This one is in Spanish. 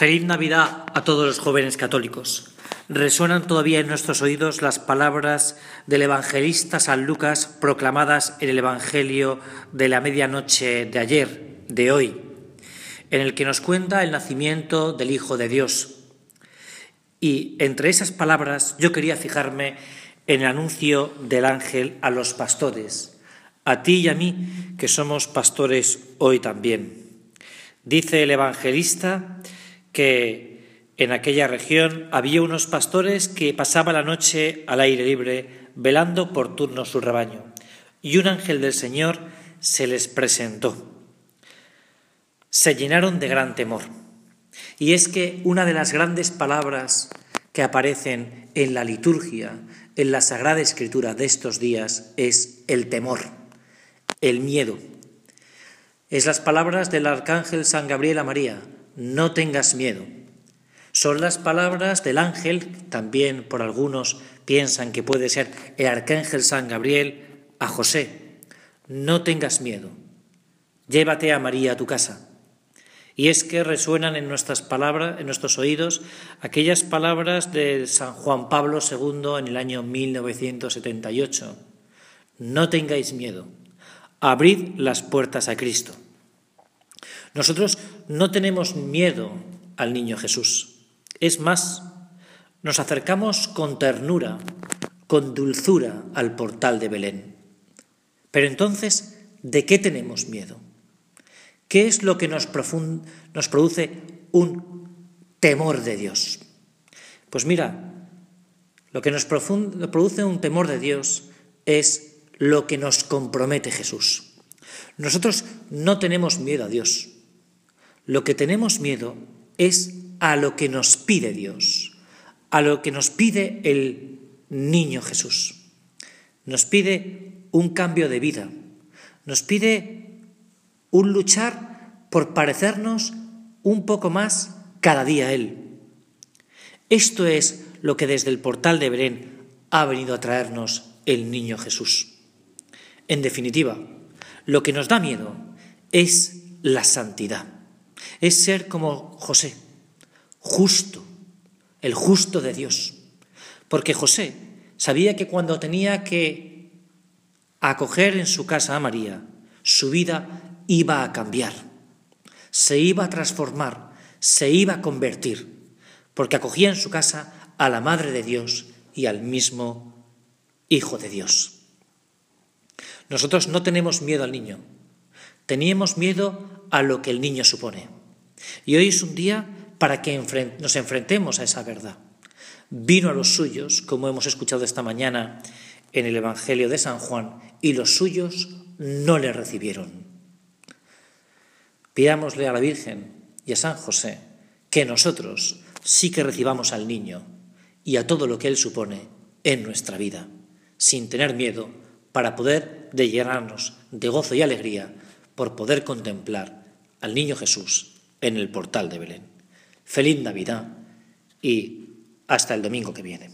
Feliz Navidad a todos los jóvenes católicos. Resuenan todavía en nuestros oídos las palabras del evangelista San Lucas proclamadas en el Evangelio de la medianoche de ayer, de hoy, en el que nos cuenta el nacimiento del Hijo de Dios. Y entre esas palabras yo quería fijarme en el anuncio del ángel a los pastores, a ti y a mí que somos pastores hoy también. Dice el evangelista que en aquella región había unos pastores que pasaban la noche al aire libre, velando por turno su rebaño, y un ángel del Señor se les presentó. Se llenaron de gran temor. Y es que una de las grandes palabras que aparecen en la liturgia, en la Sagrada Escritura de estos días, es el temor, el miedo. Es las palabras del arcángel San Gabriel a María, no tengas miedo. Son las palabras del ángel, también por algunos piensan que puede ser el arcángel San Gabriel, a José. No tengas miedo. Llévate a María a tu casa. Y es que resuenan en nuestras palabras, en nuestros oídos, aquellas palabras de San Juan Pablo II en el año 1978. No tengáis miedo. Abrid las puertas a Cristo. Nosotros no tenemos miedo al niño Jesús. Es más, nos acercamos con ternura, con dulzura al portal de Belén. Pero entonces, ¿de qué tenemos miedo? ¿Qué es lo que nos, nos produce un temor de Dios? Pues mira, lo que nos produce un temor de Dios es lo que nos compromete Jesús. Nosotros no tenemos miedo a Dios, lo que tenemos miedo es a lo que nos pide Dios, a lo que nos pide el niño Jesús. Nos pide un cambio de vida, nos pide un luchar por parecernos un poco más cada día a Él. Esto es lo que desde el portal de Belén ha venido a traernos el niño Jesús. En definitiva, lo que nos da miedo es la santidad es ser como José, justo, el justo de Dios. Porque José sabía que cuando tenía que acoger en su casa a María, su vida iba a cambiar, se iba a transformar, se iba a convertir, porque acogía en su casa a la Madre de Dios y al mismo Hijo de Dios. Nosotros no tenemos miedo al niño, teníamos miedo a lo que el niño supone. Y hoy es un día para que nos enfrentemos a esa verdad. Vino a los suyos, como hemos escuchado esta mañana en el Evangelio de San Juan, y los suyos no le recibieron. Pidámosle a la Virgen y a San José que nosotros sí que recibamos al niño y a todo lo que él supone en nuestra vida, sin tener miedo, para poder de llenarnos de gozo y alegría por poder contemplar al niño Jesús en el portal de Belén. Feliz Navidad y hasta el domingo que viene.